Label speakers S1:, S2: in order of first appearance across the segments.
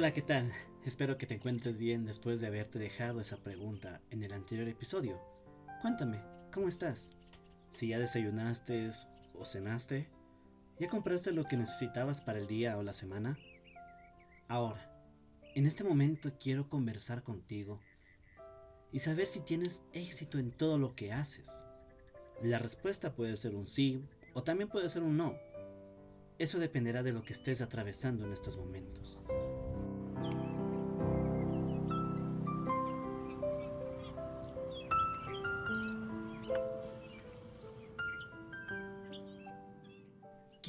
S1: Hola, ¿qué tal? Espero que te encuentres bien después de haberte dejado esa pregunta en el anterior episodio. Cuéntame, ¿cómo estás? Si ya desayunaste o cenaste, ¿ya compraste lo que necesitabas para el día o la semana? Ahora, en este momento quiero conversar contigo y saber si tienes éxito en todo lo que haces. La respuesta puede ser un sí o también puede ser un no. Eso dependerá de lo que estés atravesando en estos momentos.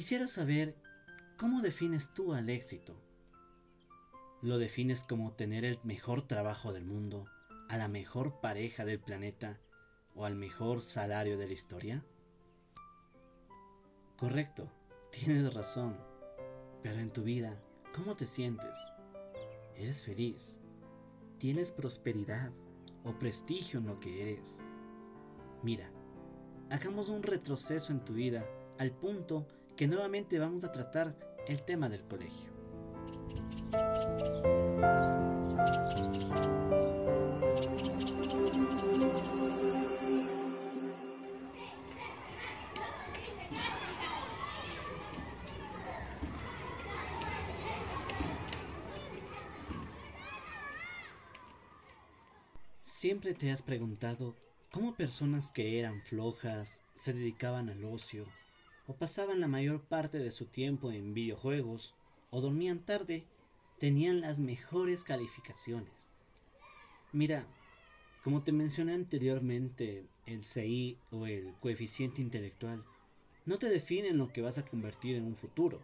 S1: Quisiera saber cómo defines tú al éxito. ¿Lo defines como tener el mejor trabajo del mundo, a la mejor pareja del planeta o al mejor salario de la historia? Correcto, tienes razón. Pero en tu vida, ¿cómo te sientes? ¿Eres feliz? ¿Tienes prosperidad o prestigio en lo que eres? Mira, hagamos un retroceso en tu vida al punto que nuevamente vamos a tratar el tema del colegio. ¿Siempre te has preguntado cómo personas que eran flojas se dedicaban al ocio o pasaban la mayor parte de su tiempo en videojuegos o dormían tarde tenían las mejores calificaciones? Mira, como te mencioné anteriormente, el CI o el coeficiente intelectual no te definen lo que vas a convertir en un futuro.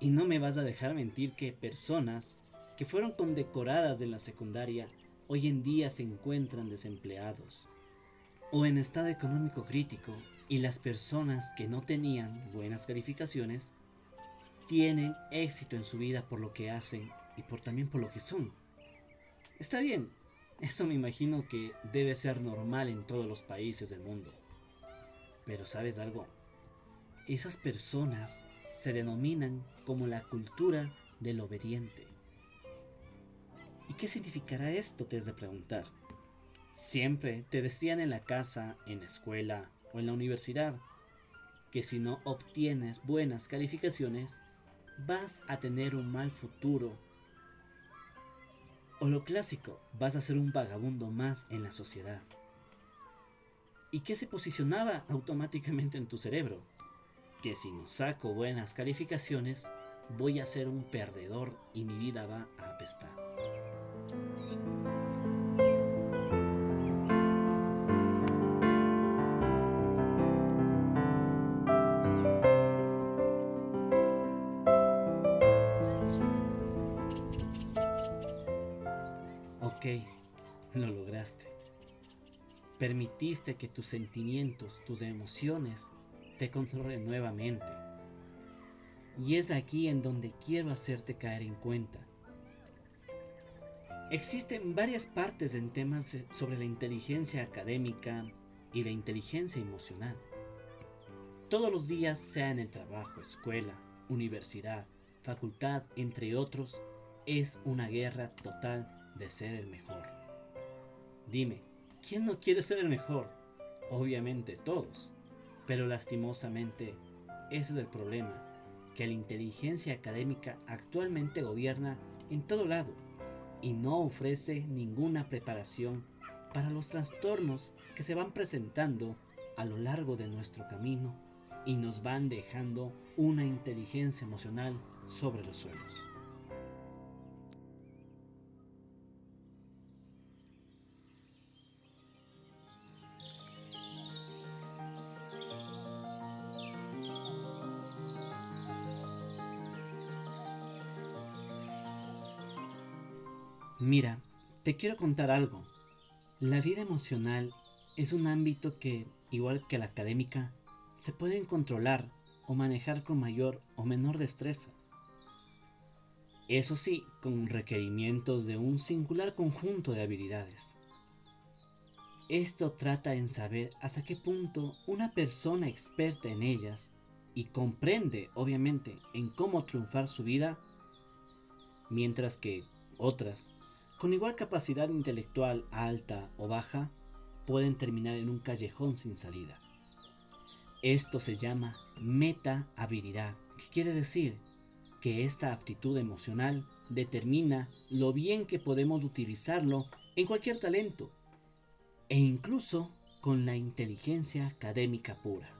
S1: Y no me vas a dejar mentir que personas que fueron condecoradas en la secundaria hoy en día se encuentran desempleados o en estado económico crítico y las personas que no tenían buenas calificaciones tienen éxito en su vida por lo que hacen y por también por lo que son. Está bien, eso me imagino que debe ser normal en todos los países del mundo. Pero ¿sabes algo? Esas personas se denominan como la cultura del obediente. ¿Y qué significará esto? Te has de preguntar. Siempre te decían en la casa, en la escuela o en la universidad que si no obtienes buenas calificaciones, vas a tener un mal futuro. O lo clásico, vas a ser un vagabundo más en la sociedad. ¿Y qué se posicionaba automáticamente en tu cerebro? Que si no saco buenas calificaciones, voy a ser un perdedor y mi vida va a apestar. Permitiste que tus sentimientos, tus emociones te controlen nuevamente. Y es aquí en donde quiero hacerte caer en cuenta. Existen varias partes en temas sobre la inteligencia académica y la inteligencia emocional. Todos los días, sea en el trabajo, escuela, universidad, facultad, entre otros, es una guerra total de ser el mejor. Dime, ¿quién no quiere ser el mejor? Obviamente todos. Pero lastimosamente, ese es el problema, que la inteligencia académica actualmente gobierna en todo lado y no ofrece ninguna preparación para los trastornos que se van presentando a lo largo de nuestro camino y nos van dejando una inteligencia emocional sobre los suelos. Mira, te quiero contar algo. La vida emocional es un ámbito que, igual que la académica, se pueden controlar o manejar con mayor o menor destreza. Eso sí, con requerimientos de un singular conjunto de habilidades. Esto trata en saber hasta qué punto una persona experta en ellas y comprende, obviamente, en cómo triunfar su vida, mientras que otras, con igual capacidad intelectual alta o baja, pueden terminar en un callejón sin salida. Esto se llama meta habilidad, que quiere decir que esta aptitud emocional determina lo bien que podemos utilizarlo en cualquier talento e incluso con la inteligencia académica pura.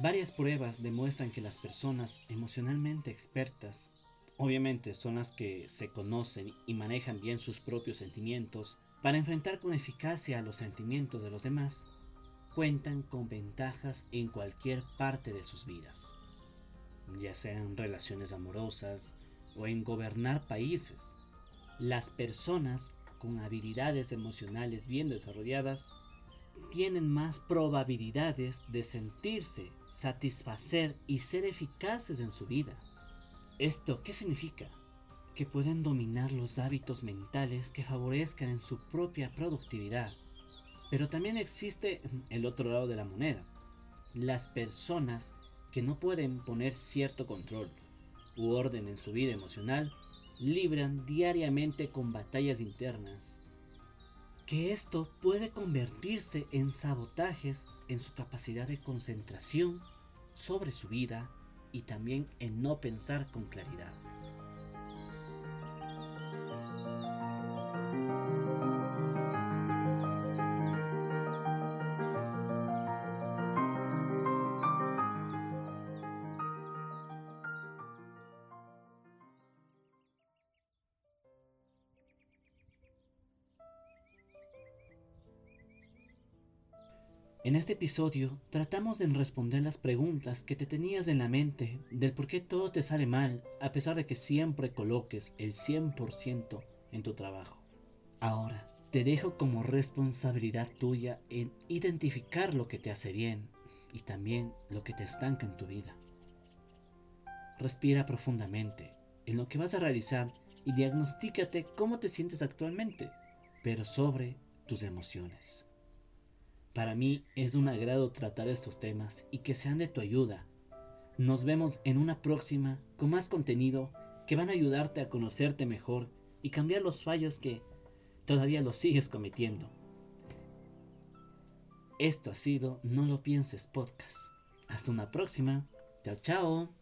S1: Varias pruebas demuestran que las personas emocionalmente expertas, obviamente son las que se conocen y manejan bien sus propios sentimientos para enfrentar con eficacia los sentimientos de los demás, cuentan con ventajas en cualquier parte de sus vidas, ya sean relaciones amorosas o en gobernar países. Las personas con habilidades emocionales bien desarrolladas tienen más probabilidades de sentirse, satisfacer y ser eficaces en su vida. ¿Esto qué significa? Que pueden dominar los hábitos mentales que favorezcan en su propia productividad. Pero también existe el otro lado de la moneda. Las personas que no pueden poner cierto control u orden en su vida emocional libran diariamente con batallas internas que esto puede convertirse en sabotajes en su capacidad de concentración sobre su vida y también en no pensar con claridad. En este episodio tratamos de responder las preguntas que te tenías en la mente del por qué todo te sale mal a pesar de que siempre coloques el 100% en tu trabajo. Ahora, te dejo como responsabilidad tuya en identificar lo que te hace bien y también lo que te estanca en tu vida. Respira profundamente en lo que vas a realizar y diagnostícate cómo te sientes actualmente, pero sobre tus emociones. Para mí es un agrado tratar estos temas y que sean de tu ayuda. Nos vemos en una próxima con más contenido que van a ayudarte a conocerte mejor y cambiar los fallos que todavía los sigues cometiendo. Esto ha sido No lo pienses podcast. Hasta una próxima. Chao, chao.